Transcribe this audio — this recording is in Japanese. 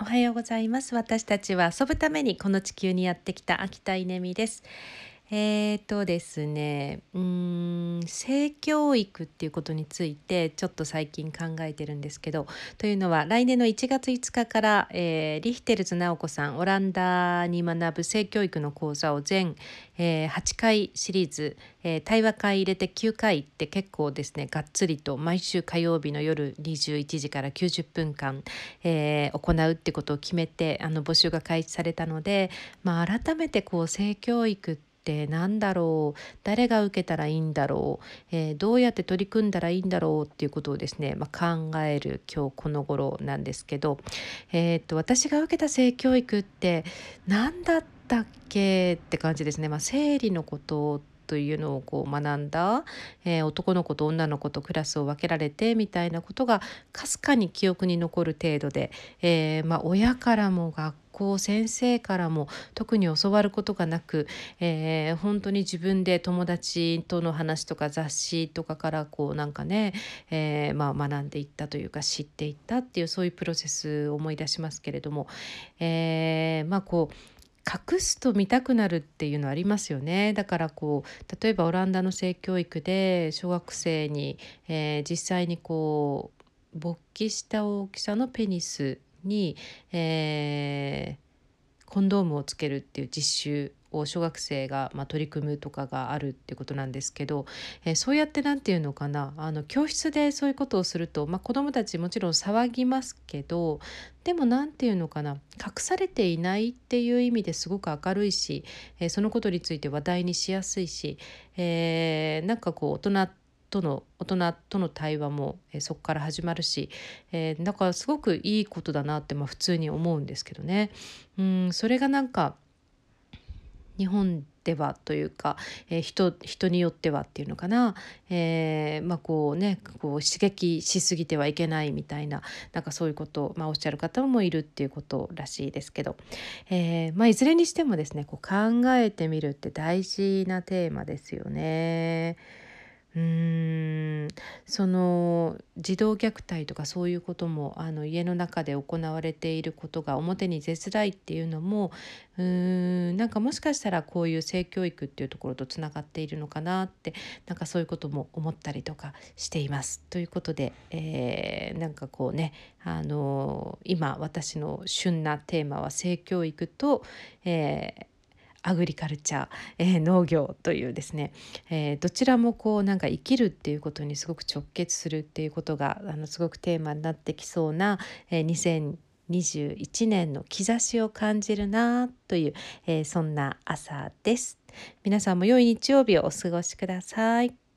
おはようございます。私たちは遊ぶためにこの地球にやってきた秋田稲美です。えーとですねうん性教育っていうことについてちょっと最近考えてるんですけどというのは来年の1月5日から、えー、リヒテルズ直子さんオランダに学ぶ性教育の講座を全、えー、8回シリーズ、えー、対話会入れて9回って結構ですねがっつりと毎週火曜日の夜21時から90分間、えー、行うってことを決めてあの募集が開始されたので、まあ、改めてこう性教育ってって何だろう？誰が受けたらいいんだろう、えー、どうやって取り組んだらいいんだろうっていうことをですね、まあ、考える今日この頃なんですけど、えー、っと私が受けた性教育って何だったっけ？って感じですね。まあ、生理のことというのをこう学んだ、えー、男の子と女の子とクラスを分けられてみたいなことがかすかに記憶に残る程度で、えー、まあ、親からも学校先生からも特に教わることがなく、えー、本当に自分で友達との話とか雑誌とかからこうなんかね、えー、まあ、学んでいったというか知っていったっていうそういうプロセスを思い出しますけれども、えー、まあこう隠すと見たくなるっていうのありますよね。だからこう例えばオランダの性教育で小学生に、えー、実際にこう勃起した大きさのペニスに、えー、コンドームをつけるっていう実習を小学生が、まあ、取り組むとかがあるってことなんですけど、えー、そうやって何て言うのかなあの教室でそういうことをすると、まあ、子どもたちもちろん騒ぎますけどでも何て言うのかな隠されていないっていう意味ですごく明るいし、えー、そのことについて話題にしやすいし、えー、なんかこう大人との大人との対話も、えー、そこから始まるし、えー、だかすごくいいことだなって、まあ、普通に思うんですけどね。うんそれがなんか日本ではというか、えー、人人によってはっていうのかな、えー、まあこうねこう刺激しすぎてはいけないみたいななんかそういうことを、まあ、おっしゃる方もいるっていうことらしいですけど、えーまあ、いずれにしてもですねこう考えてみるって大事なテーマですよね。うーんその児童虐待とかそういうこともあの家の中で行われていることが表に出づらいっていうのもうーんなんかもしかしたらこういう性教育っていうところとつながっているのかなってなんかそういうことも思ったりとかしています。ということで、えー、なんかこうねあの今私の旬なテーマは性教育と、えーアグリカルチャー、えー、農業というですね、えー、どちらもこうなんか生きるっていうことにすごく直結するっていうことがあのすごくテーマになってきそうな、えー、2021年の兆しを感じるなという、えー、そんな朝です。皆さんも良い日曜日をお過ごしください。